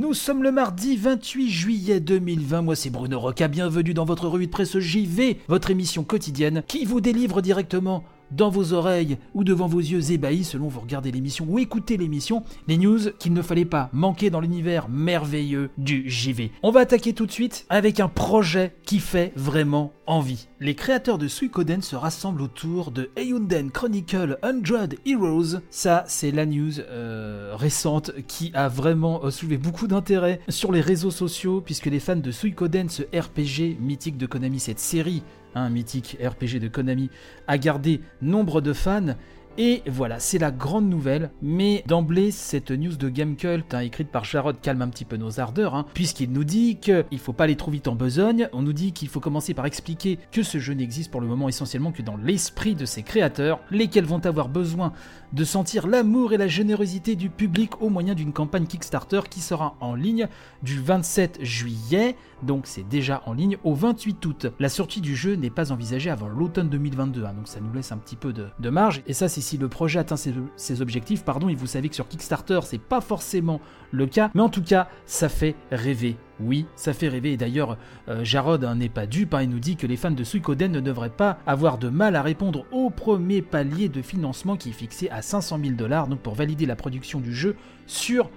Nous sommes le mardi 28 juillet 2020, moi c'est Bruno Roca, bienvenue dans votre revue de presse JV, votre émission quotidienne qui vous délivre directement dans vos oreilles ou devant vos yeux ébahis selon vous regardez l'émission ou écoutez l'émission, les news qu'il ne fallait pas manquer dans l'univers merveilleux du JV. On va attaquer tout de suite avec un projet qui fait vraiment envie. Les créateurs de Suikoden se rassemblent autour de Eiyunden Chronicle 100 Heroes. Ça, c'est la news euh, récente qui a vraiment euh, soulevé beaucoup d'intérêt sur les réseaux sociaux puisque les fans de Suikoden, ce RPG mythique de Konami, cette série un mythique RPG de Konami, a gardé nombre de fans. Et voilà, c'est la grande nouvelle, mais d'emblée, cette news de Gamecult, hein, écrite par Jarod, calme un petit peu nos ardeurs, hein, puisqu'il nous dit qu'il ne faut pas aller trop vite en besogne, on nous dit qu'il faut commencer par expliquer que ce jeu n'existe pour le moment essentiellement que dans l'esprit de ses créateurs, lesquels vont avoir besoin de sentir l'amour et la générosité du public au moyen d'une campagne Kickstarter qui sera en ligne du 27 juillet, donc c'est déjà en ligne, au 28 août. La sortie du jeu n'est pas envisagée avant l'automne 2022, hein, donc ça nous laisse un petit peu de, marge, et ça c'est si le projet atteint ses, objectifs, pardon, et vous savez que sur Kickstarter c'est pas forcément le cas, mais en tout cas ça fait rêver. Oui, ça fait rêver. Et d'ailleurs, euh, Jarod n'est pas dupe. Hein, il nous dit que les fans de Suikoden ne devraient pas avoir de mal à répondre au premier palier de financement qui est fixé à 500 000 dollars donc pour valider la production du jeu sur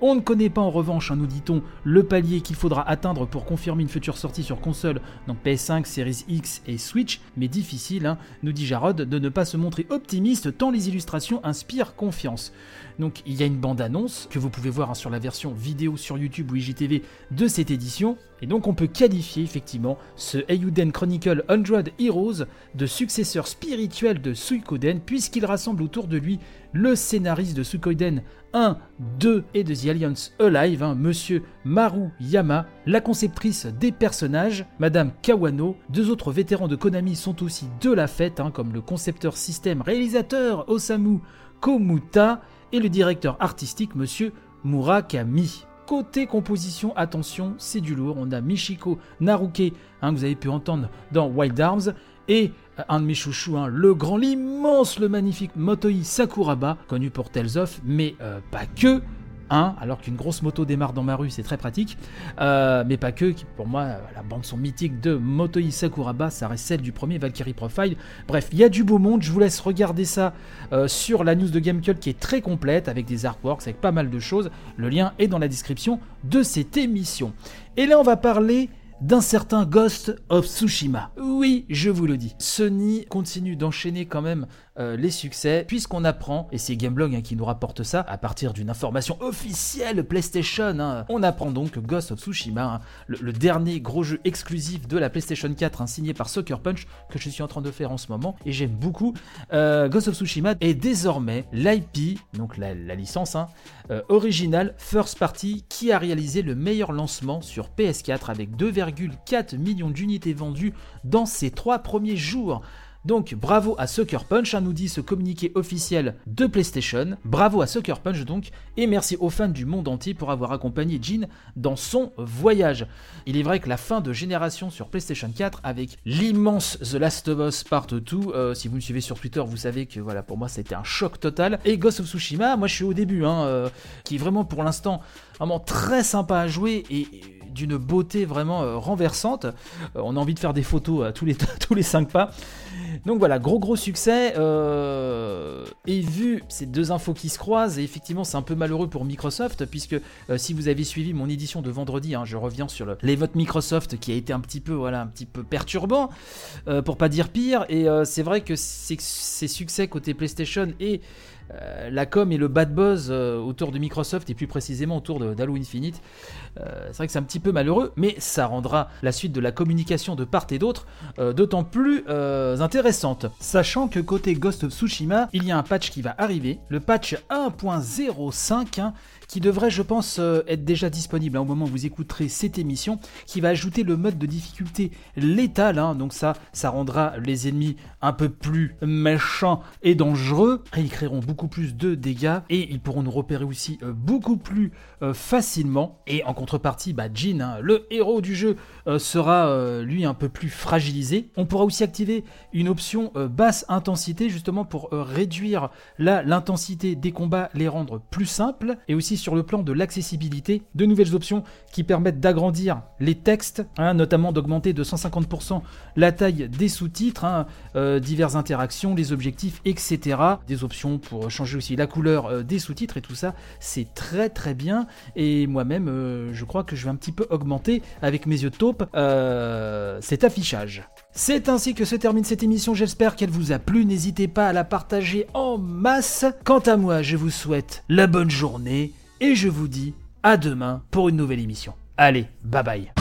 On ne connaît pas en revanche, nous dit-on, le palier qu'il faudra atteindre pour confirmer une future sortie sur console, donc PS5, Series X et Switch, mais difficile, hein, nous dit Jarod, de ne pas se montrer optimiste tant les illustrations inspirent confiance. Donc il y a une bande-annonce que vous pouvez voir hein, sur la version vidéo sur YouTube ou IGTV de cette édition. Et donc on peut qualifier effectivement ce Eiyuden Chronicle 100 Heroes de successeur spirituel de Suikoden puisqu'il rassemble autour de lui le scénariste de Suikoden 1, 2 et de The Alliance Alive, hein, Monsieur Maru Yama, la conceptrice des personnages, Madame Kawano, deux autres vétérans de Konami sont aussi de la fête, hein, comme le concepteur système réalisateur Osamu Komuta et le directeur artistique Monsieur Murakami. Côté composition, attention, c'est du lourd. On a Michiko Naruke, hein, que vous avez pu entendre dans Wild Arms, et euh, un de mes chouchous, hein, le grand, l'immense, le magnifique Motoi Sakuraba, connu pour Tales of, mais euh, pas que alors qu'une grosse moto démarre dans ma rue, c'est très pratique. Euh, mais pas que, pour moi, la bande son mythique de Motoi Sakuraba, ça reste celle du premier Valkyrie Profile. Bref, il y a du beau monde, je vous laisse regarder ça sur la news de Gamecult qui est très complète, avec des artworks, avec pas mal de choses. Le lien est dans la description de cette émission. Et là, on va parler d'un certain Ghost of Tsushima. Oui, je vous le dis. Sony continue d'enchaîner quand même euh, les succès, puisqu'on apprend, et c'est Gameblog hein, qui nous rapporte ça, à partir d'une information officielle PlayStation, hein, on apprend donc que Ghost of Tsushima, hein, le, dernier gros jeu exclusif de la PlayStation 4, signé par Sucker Punch, que je suis en train de faire en ce moment, et j'aime beaucoup, euh, Ghost of Tsushima est désormais l'IP, donc la, licence euh, originale First Party, qui a réalisé le meilleur lancement sur PS4 avec 2,4 millions d'unités vendues dans ses trois premiers jours. Donc bravo à Sucker Punch, hein, nous dit ce communiqué officiel de PlayStation. Bravo à Sucker Punch donc, et merci aux fans du monde entier pour avoir accompagné Jean dans son voyage. Il est vrai que la fin de génération sur PlayStation 4 avec l'immense The Last of Us Part 2, euh, si vous me suivez sur Twitter, vous savez que voilà pour moi c'était un choc total. Et Ghost of Tsushima, moi je suis au début, hein, euh, qui est vraiment pour l'instant vraiment très sympa à jouer et d'une beauté vraiment euh, renversante. on a envie de faire des photos à tous les, tous les 5 pas. Donc voilà, gros gros succès. Euh, et vu ces deux infos qui se croisent, et effectivement c'est un peu malheureux pour Microsoft, puisque euh, si vous avez suivi mon édition de vendredi, hein, je reviens sur les votes Microsoft qui a été un petit peu, voilà, un petit peu perturbant, euh, pour pas dire pire. Et c'est vrai que ces succès côté PlayStation et euh, la com et le bad buzz euh, autour de Microsoft et plus précisément autour d'Halo Infinite. Euh, c'est vrai que c'est un petit peu malheureux, mais ça rendra la suite de la communication de part et d'autre d'autant plus intéressante. Sachant que côté Ghost of Tsushima, il y a un patch qui va arriver, le patch 1.05 qui devrait, je pense, être déjà disponible hein, au moment où vous écouterez cette émission, qui va ajouter le mode de difficulté létal. Hein. donc ça, ça rendra les ennemis un peu plus méchants et dangereux. Et ils créeront beaucoup plus de dégâts et ils pourront nous repérer aussi euh, beaucoup plus euh, facilement. Et en contrepartie, bah, Jin, hein, le héros du jeu, sera lui un peu plus fragilisé. On pourra aussi activer une option euh, basse intensité justement pour euh, réduire l'intensité des combats, les rendre plus simples, et aussi sur le plan de l'accessibilité, de nouvelles options qui permettent d'agrandir les textes, hein, notamment d'augmenter de 150% la taille des sous-titres, hein, euh, diverses interactions, les objectifs, etc. Des options pour changer aussi la couleur des sous-titres et tout ça, c'est très très bien. Et moi-même, je crois que je vais un petit peu augmenter avec mes yeux de taupe cet affichage. C'est ainsi que se termine cette émission, j'espère qu'elle vous a plu, n'hésitez pas à la partager en masse. Quant à moi, je vous souhaite la bonne journée et je vous dis à demain pour une nouvelle émission. Allez, bye bye.